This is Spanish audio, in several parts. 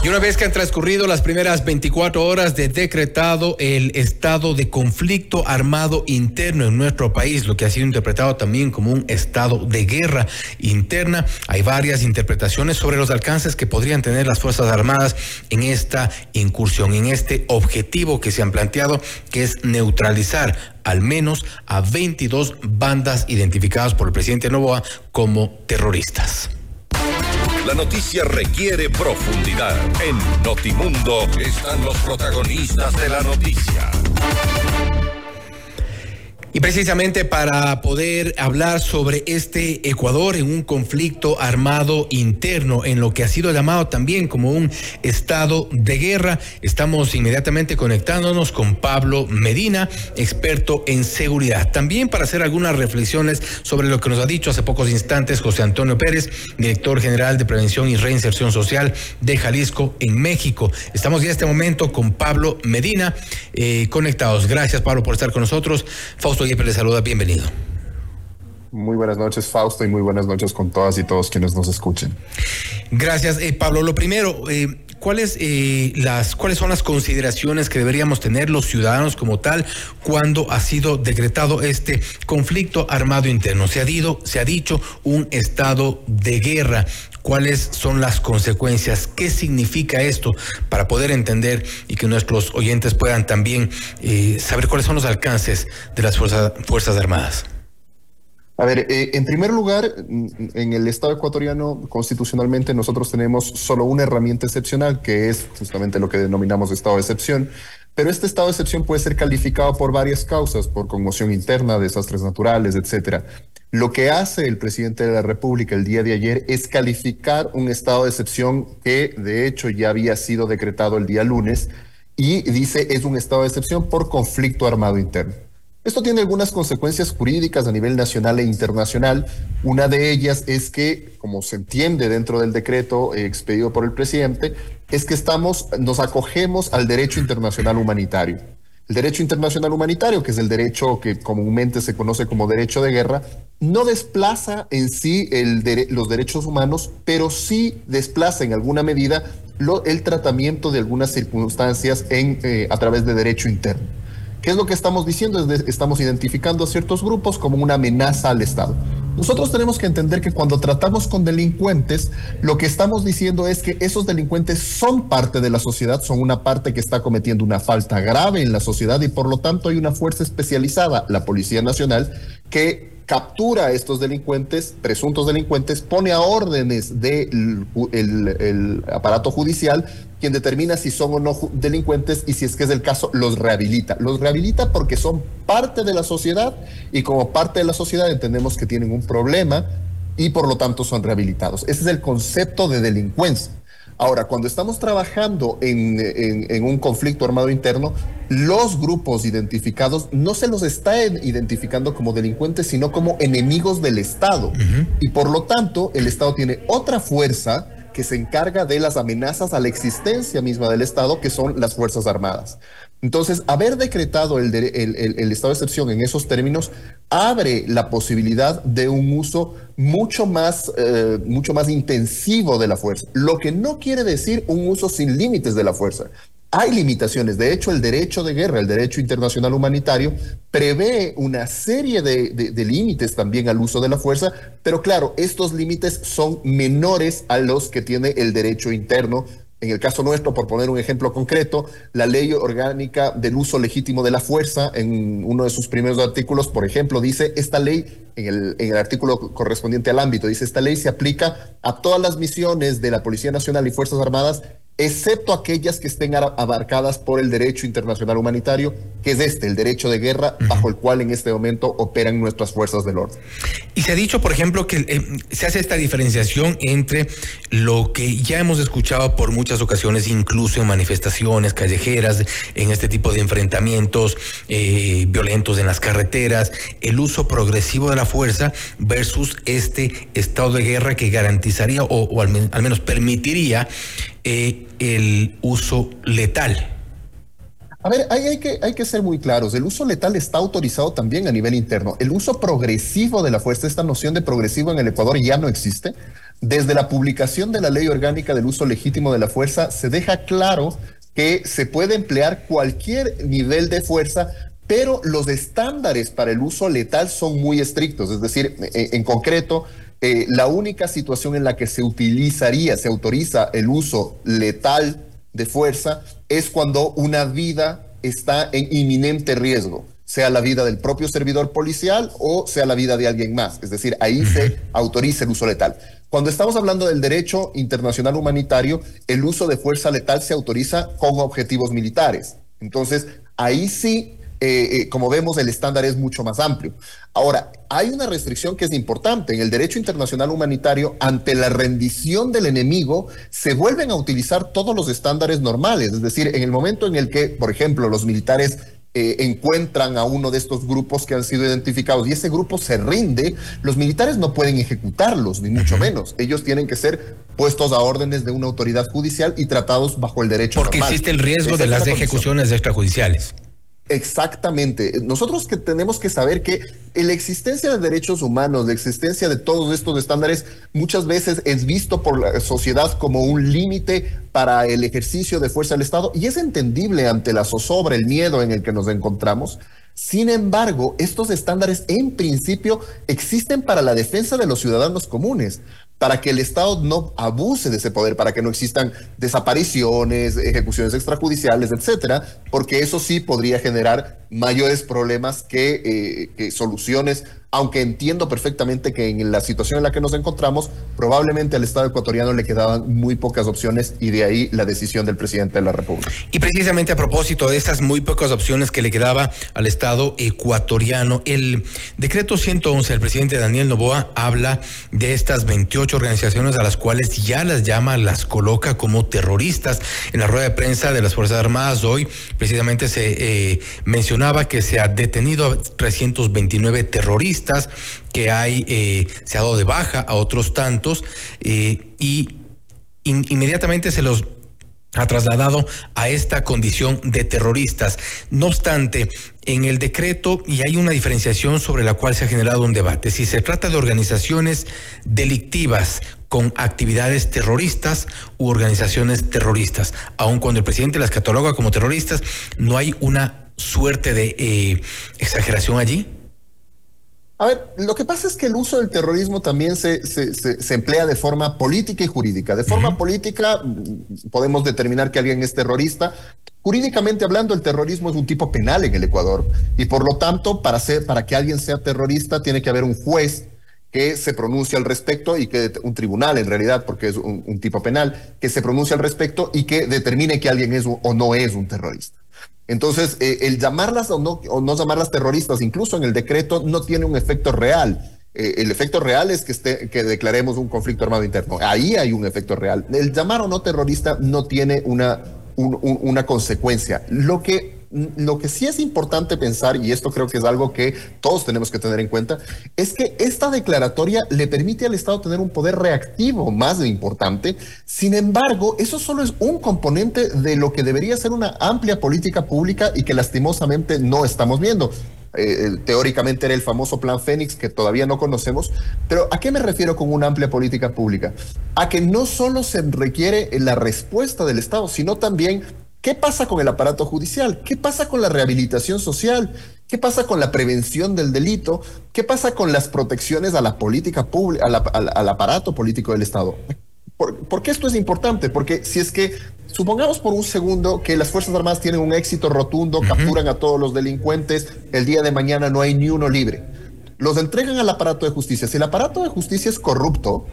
Y una vez que han transcurrido las primeras 24 horas de decretado el estado de conflicto armado interno en nuestro país, lo que ha sido interpretado también como un estado de guerra interna, hay varias interpretaciones sobre los alcances que podrían tener las Fuerzas Armadas en esta incursión, en este objetivo que se han planteado, que es neutralizar al menos a 22 bandas identificadas por el presidente Novoa como terroristas. La noticia requiere profundidad. En Notimundo están los protagonistas de la noticia. Y precisamente para poder hablar sobre este Ecuador en un conflicto armado interno, en lo que ha sido llamado también como un estado de guerra, estamos inmediatamente conectándonos con Pablo Medina, experto en seguridad. También para hacer algunas reflexiones sobre lo que nos ha dicho hace pocos instantes José Antonio Pérez, director general de Prevención y Reinserción Social de Jalisco en México. Estamos ya en este momento con Pablo Medina eh, conectados. Gracias Pablo por estar con nosotros. Fausto Yepes le saluda, bienvenido. Muy buenas noches, Fausto, y muy buenas noches con todas y todos quienes nos escuchen. Gracias, eh, Pablo. Lo primero, eh, ¿cuáles, eh, las, ¿cuáles son las consideraciones que deberíamos tener los ciudadanos como tal cuando ha sido decretado este conflicto armado interno? Se ha, dicho, se ha dicho un estado de guerra cuáles son las consecuencias, qué significa esto para poder entender y que nuestros oyentes puedan también eh, saber cuáles son los alcances de las Fuerzas, fuerzas Armadas. A ver, eh, en primer lugar, en el Estado ecuatoriano, constitucionalmente, nosotros tenemos solo una herramienta excepcional, que es justamente lo que denominamos estado de excepción, pero este estado de excepción puede ser calificado por varias causas, por conmoción interna, desastres naturales, etcétera. Lo que hace el presidente de la República el día de ayer es calificar un estado de excepción que de hecho ya había sido decretado el día lunes y dice es un estado de excepción por conflicto armado interno. Esto tiene algunas consecuencias jurídicas a nivel nacional e internacional. Una de ellas es que, como se entiende dentro del decreto expedido por el presidente, es que estamos, nos acogemos al derecho internacional humanitario. El derecho internacional humanitario, que es el derecho que comúnmente se conoce como derecho de guerra, no desplaza en sí los derechos humanos, pero sí desplaza en alguna medida el tratamiento de algunas circunstancias eh, a través de derecho interno. ¿Qué es lo que estamos diciendo? estamos identificando a ciertos grupos como una amenaza al Estado. Nosotros tenemos que entender que cuando tratamos con delincuentes, lo que estamos diciendo es que esos delincuentes son parte de la sociedad, son una parte que está cometiendo una falta grave en la sociedad y por lo tanto hay una fuerza especializada, la Policía Nacional, que captura a estos delincuentes, presuntos delincuentes, pone a órdenes del el, aparato judicial, quien determina si son o no delincuentes y si es que es el caso, los rehabilita. Los rehabilita porque son parte de la sociedad y como parte de la sociedad entendemos que tienen un problema y por lo tanto son rehabilitados. Ese es el concepto de delincuencia. Ahora, cuando estamos trabajando en, un conflicto armado interno, los grupos identificados no se los está identificando como delincuentes, sino como enemigos del Estado. Y por lo tanto, el Estado tiene otra fuerza que se encarga de las amenazas a la existencia misma del Estado, que son las Fuerzas Armadas. Entonces, haber decretado el, estado de excepción en esos términos abre la posibilidad de un uso mucho más, eh, mucho más intensivo de la fuerza, lo que no quiere decir un uso sin límites de la fuerza. Hay limitaciones. De hecho, el derecho de guerra, el derecho internacional humanitario, prevé una serie de límites también al uso de la fuerza, pero claro, estos límites son menores a los que tiene el derecho interno en el caso nuestro, por poner un ejemplo concreto, la ley orgánica del uso legítimo de la fuerza, en uno de sus primeros artículos, por ejemplo, dice, esta ley, en el, en el artículo correspondiente al ámbito, dice, esta ley se aplica a todas las misiones de la Policía Nacional y Fuerzas Armadas excepto aquellas que estén abarcadas por el derecho internacional humanitario, que es este, el derecho de guerra, bajo el cual en este momento operan nuestras fuerzas del orden. Y se ha dicho, por ejemplo, que eh, se hace esta diferenciación entre lo que ya hemos escuchado por muchas ocasiones, incluso en manifestaciones callejeras, en este tipo de enfrentamientos eh, violentos en las carreteras, el uso progresivo de la fuerza versus este estado de guerra que garantizaría o, al, menos permitiría eh, el uso letal. A ver, hay, que, hay que ser muy claros. El uso letal está autorizado también a nivel interno. El uso progresivo de la fuerza, esta noción de progresivo en el Ecuador ya no existe. Desde la publicación de la ley orgánica del uso legítimo de la fuerza, se deja claro que se puede emplear cualquier nivel de fuerza, pero los estándares para el uso letal son muy estrictos. Es decir, en, concreto, eh, la única situación en la que se utilizaría, se autoriza el uso letal de fuerza es cuando una vida está en inminente riesgo, sea la vida del propio servidor policial o sea la vida de alguien más. Es decir, ahí se autoriza el uso letal. Cuando estamos hablando del derecho internacional humanitario, el uso de fuerza letal se autoriza con objetivos militares. Entonces, ahí sí eh, eh, como vemos, el estándar es mucho más amplio. Ahora, hay una restricción que es importante. En el derecho internacional humanitario, ante la rendición del enemigo, se vuelven a utilizar todos los estándares normales. Es decir, en el momento en el que, por ejemplo, los militares eh, encuentran a uno de estos grupos que han sido identificados y ese grupo se rinde, los militares no pueden ejecutarlos, ni mucho menos. Ellos tienen que ser puestos a órdenes de una autoridad judicial y tratados bajo el derecho. Porque existe el riesgo de las ejecuciones extrajudiciales. Exactamente. Nosotros que tenemos que saber que la existencia de derechos humanos, la existencia de todos estos estándares, muchas veces es visto por la sociedad como un límite para el ejercicio de fuerza del Estado y es entendible ante la zozobra, el miedo en el que nos encontramos. Sin embargo, estos estándares en principio existen para la defensa de los ciudadanos comunes, para que el Estado no abuse de ese poder, para que no existan desapariciones, ejecuciones extrajudiciales, etcétera, porque eso sí podría generar mayores problemas que, eh, que soluciones aunque entiendo perfectamente que en la situación en la que nos encontramos, probablemente al Estado ecuatoriano le quedaban muy pocas opciones y de ahí la decisión del presidente de la República. Y precisamente a propósito de esas muy pocas opciones que le quedaba al Estado ecuatoriano, el decreto 111 del presidente Daniel Novoa habla de estas 28 organizaciones a las cuales ya las llama, las coloca como terroristas. En la rueda de prensa de las Fuerzas Armadas hoy precisamente se eh, que se ha detenido a 329 terroristas que hay, eh, se ha dado de baja a otros tantos eh, y inmediatamente se los ha trasladado a esta condición de terroristas. No obstante, en el decreto, y hay una diferenciación sobre la cual se ha generado un debate, si se trata de organizaciones delictivas con actividades terroristas u organizaciones terroristas, aun cuando el presidente las cataloga como terroristas, ¿no hay una suerte de eh, exageración allí? A ver, lo que pasa es que el uso del terrorismo también se, se, emplea de forma política y jurídica. De forma política mm, podemos determinar que alguien es terrorista. Jurídicamente hablando, el terrorismo es un tipo penal en el Ecuador y por lo tanto, para, ser, para que alguien sea terrorista tiene que haber un juez que se pronuncie al respecto y que un tribunal en realidad, porque es un, un tipo penal, que se pronuncie al respecto y que determine que alguien es o no es un terrorista. Entonces, eh, el llamarlas o no, o no llamarlas terroristas, incluso en el decreto, no tiene un efecto real. Eh, el efecto real es que, esté, que declaremos un conflicto armado interno. Ahí hay un efecto real. El llamar o no terrorista no tiene una, una consecuencia. Lo que lo que sí es importante pensar, y esto creo que es algo que todos tenemos que tener en cuenta, es que esta declaratoria le permite al Estado tener un poder reactivo más importante. Sin embargo, eso solo es un componente de lo que debería ser una amplia política pública y que lastimosamente no estamos viendo. Eh, eh, teóricamente era el famoso Plan Fénix que todavía no conocemos, pero ¿a qué me refiero con una amplia política pública? A que no solo se requiere la respuesta del Estado, sino también ¿Qué pasa con el aparato judicial? ¿Qué pasa con la rehabilitación social? ¿Qué pasa con la prevención del delito? ¿Qué pasa con las protecciones a la política pública, al, aparato político del Estado? ¿Por, qué esto es importante? Porque si es que supongamos por un segundo que las Fuerzas Armadas tienen un éxito rotundo, capturan a todos los delincuentes, el día de mañana no hay ni uno libre. Los entregan al aparato de justicia. Si el aparato de justicia es corrupto,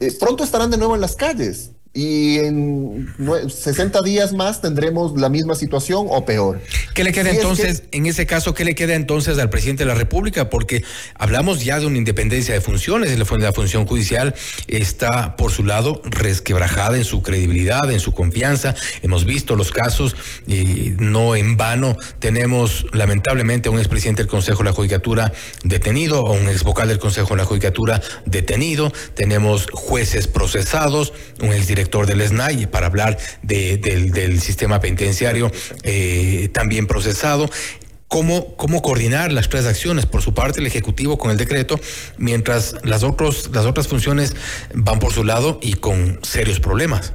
eh, pronto estarán de nuevo en las calles y en 60 días más tendremos la misma situación o peor. ¿Qué le queda entonces, en ese caso, qué le queda entonces al presidente de la República? Porque hablamos ya de una independencia de funciones, la función judicial está por su lado resquebrajada en su credibilidad, en su confianza. Hemos visto los casos, y no en vano tenemos lamentablemente a un expresidente del Consejo de la Judicatura detenido, a un ex vocal del Consejo de la Judicatura detenido, tenemos jueces procesados, un exdirector director del SNAI para hablar del, sistema penitenciario eh, también procesado. Cómo, cómo, coordinar las tres acciones, por su parte el Ejecutivo con el decreto, mientras las, las otras funciones van por su lado y con serios problemas.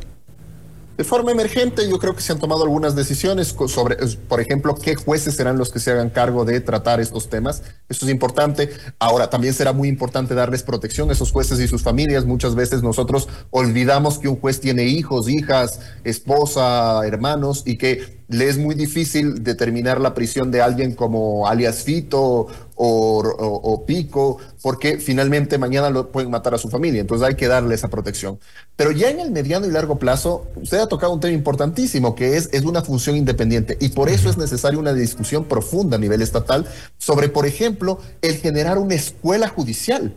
De forma emergente, yo creo que se han tomado algunas decisiones sobre, por ejemplo, qué jueces serán los que se hagan cargo de tratar estos temas. Esto es importante. Ahora, también será muy importante darles protección a esos jueces y sus familias. Muchas veces nosotros olvidamos que un juez tiene hijos, hijas, esposa, hermanos y que le es muy difícil determinar la prisión de alguien como alias Fito o, Pico, porque finalmente mañana lo pueden matar a su familia, entonces hay que darle esa protección. Pero ya en el mediano y largo plazo, usted ha tocado un tema importantísimo, que es, es una función independiente, y por eso es necesaria una discusión profunda a nivel estatal sobre, por ejemplo, el generar una escuela judicial.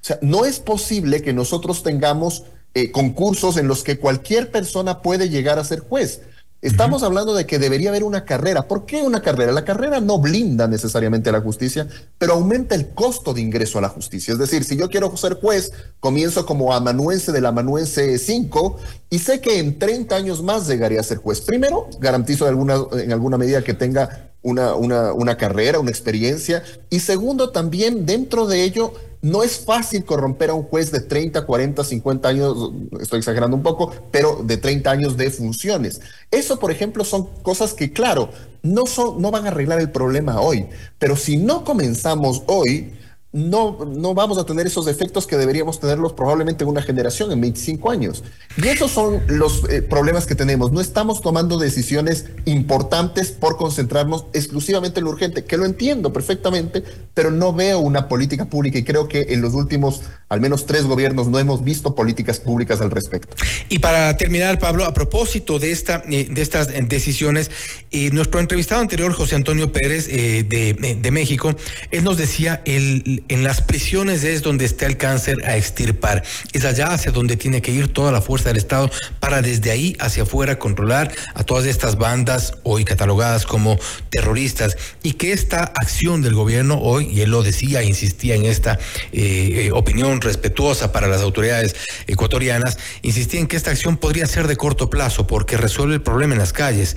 O sea, no es posible que nosotros tengamos eh, concursos en los que cualquier persona puede llegar a ser juez. Estamos hablando de que debería haber una carrera. ¿Por qué una carrera? La carrera no blinda necesariamente a la justicia, pero aumenta el costo de ingreso a la justicia. Es decir, si yo quiero ser juez, comienzo como amanuense del amanuense 5 y sé que en 30 años más llegaría a ser juez. Primero, garantizo alguna, en alguna medida que tenga una, una, una carrera, una experiencia. Y segundo, también dentro de ello no es fácil corromper a un juez de 30, 40, 50 años, estoy exagerando un poco, pero de 30 años de funciones. Eso, por ejemplo, son cosas que, claro, no, son, no van a arreglar el problema hoy, pero si no comenzamos hoy, no, no vamos a tener esos efectos que deberíamos tenerlos probablemente en una generación, en 25 años. Y esos son los eh, problemas que tenemos. No estamos tomando decisiones importantes por concentrarnos exclusivamente en lo urgente, que lo entiendo perfectamente, pero no veo una política pública y creo que en los últimos al menos tres gobiernos no hemos visto políticas públicas al respecto. Y para terminar, Pablo, a propósito de, esta, eh, de estas decisiones, eh, nuestro entrevistado anterior, José Antonio Pérez de, de México, él nos decía el en las prisiones es donde está el cáncer a extirpar. Es allá hacia donde tiene que ir toda la fuerza del Estado para desde ahí hacia afuera controlar a todas estas bandas hoy catalogadas como terroristas y que esta acción del gobierno hoy, y él lo decía, insistía en esta eh, eh, respetuosa para las autoridades ecuatorianas, insistía en que esta acción podría ser de corto plazo porque resuelve el problema en las calles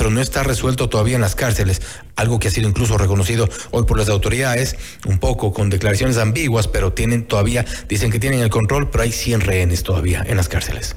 pero no está resuelto todavía en las cárceles, algo que ha sido incluso reconocido hoy por las autoridades, un poco con declaraciones ambiguas, pero tienen todavía, dicen que tienen el control, pero hay 100 rehenes todavía en las cárceles.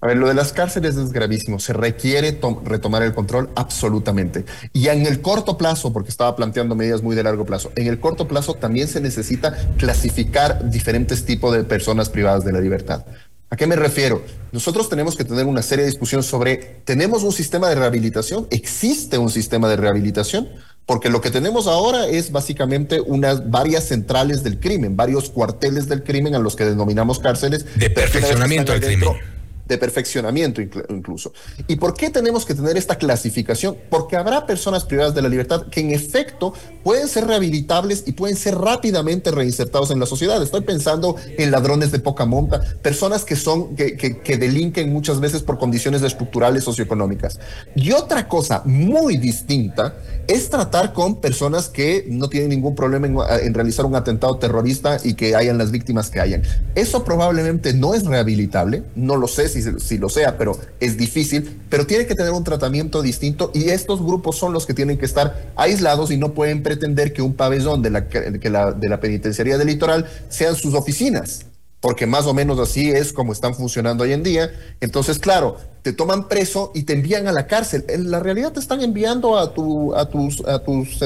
A ver, lo de las cárceles es gravísimo. Se requiere retomar el control absolutamente. Y en el corto plazo, porque estaba planteando medidas muy de largo plazo, en el corto plazo también se necesita clasificar diferentes tipos de personas privadas de la libertad. ¿A qué me refiero? Nosotros tenemos que tener una seria discusión sobre, ¿tenemos un sistema de rehabilitación? ¿Existe un sistema de rehabilitación? Porque lo que tenemos ahora es básicamente unas varias centrales del crimen, varios cuarteles del crimen a los que denominamos cárceles. De perfeccionamiento del crimen de perfeccionamiento incluso. ¿Y por qué tenemos que tener esta clasificación? Porque habrá personas privadas de la libertad que en efecto pueden ser rehabilitables y pueden ser rápidamente reinsertados en la sociedad. Estoy pensando en ladrones de poca monta, personas que son, que, que, delinquen muchas veces por condiciones estructurales socioeconómicas. Y otra cosa muy distinta es tratar con personas que no tienen ningún problema en, en realizar un atentado terrorista y que hayan las víctimas que hayan. Eso probablemente no es rehabilitable, no lo sé si si, lo sea, pero es difícil, pero tiene que tener un tratamiento distinto y estos grupos son los que tienen que estar aislados y no pueden pretender que un pabellón de la, que la, de la penitenciaría del litoral sean sus oficinas porque más o menos así es como están funcionando hoy en día. Entonces, claro, te toman preso y te envían a la cárcel. En la realidad te están enviando a tu a tus a tus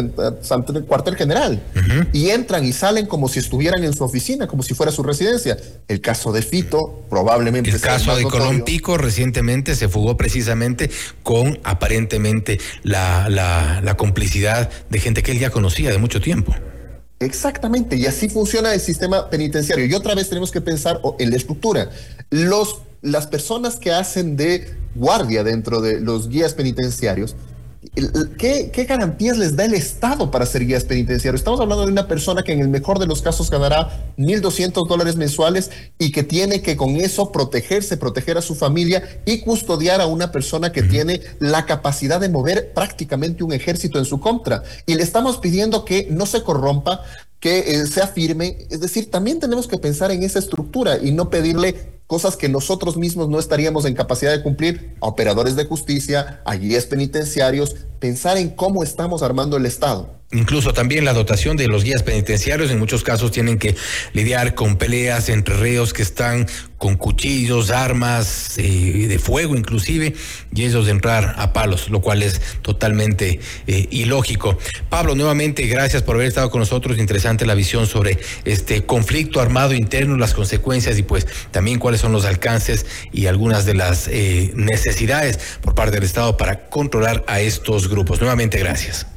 cuartel general y entran y salen como si estuvieran en su oficina, como si fuera su residencia. El caso de Fito probablemente el caso de Colón Pico recientemente se fugó precisamente con aparentemente la, la, la complicidad de gente que él ya conocía de mucho tiempo. Exactamente, y así funciona el sistema penitenciario. Y otra vez tenemos que pensar en la estructura. Los, las personas que hacen de guardia dentro de los guías penitenciarios ¿Qué, garantías les da el Estado para ser guías penitenciarios? Estamos hablando de una persona que en el mejor de los casos ganará 1.200 dólares mensuales y que tiene que con eso protegerse, proteger a su familia y custodiar a una persona que tiene la capacidad de mover prácticamente un ejército en su contra. Y le estamos pidiendo que no se corrompa, que eh, sea firme. Es decir, también tenemos que pensar en esa estructura y no pedirle cosas que nosotros mismos no estaríamos en capacidad de cumplir, a operadores de justicia, a guías penitenciarios, pensar en cómo estamos armando el Estado. Incluso también la dotación de los guías penitenciarios en muchos casos tienen que lidiar con peleas entre reos que están con cuchillos, armas eh, de fuego inclusive, y ellos entrar a palos, lo cual es totalmente eh, ilógico. Pablo, nuevamente gracias por haber estado con nosotros. Interesante la visión sobre este conflicto armado interno, las consecuencias y pues también cuáles son los alcances y algunas de las eh, necesidades por parte del Estado para controlar a estos grupos. Nuevamente gracias.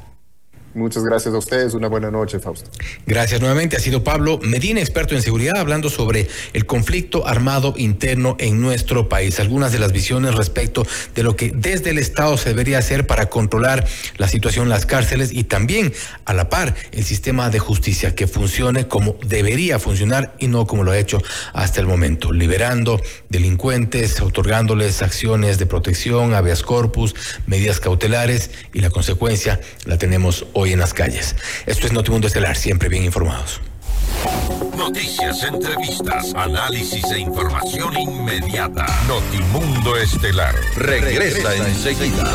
Muchas gracias a ustedes. Una buena noche, Fausto. Gracias nuevamente. Ha sido Pablo Medina, experto en seguridad, hablando sobre el conflicto armado interno en nuestro país. Algunas de las visiones respecto de lo que desde el Estado se debería hacer para controlar la situación en las cárceles y también a la par el sistema de justicia que funcione como debería funcionar y no como lo ha hecho hasta el momento, liberando delincuentes, otorgándoles acciones de protección, habeas corpus, medidas cautelares y la consecuencia la tenemos hoy en las calles. Esto es Notimundo Estelar, siempre bien informados. Noticias, entrevistas, análisis e información inmediata. Notimundo Estelar regresa enseguida.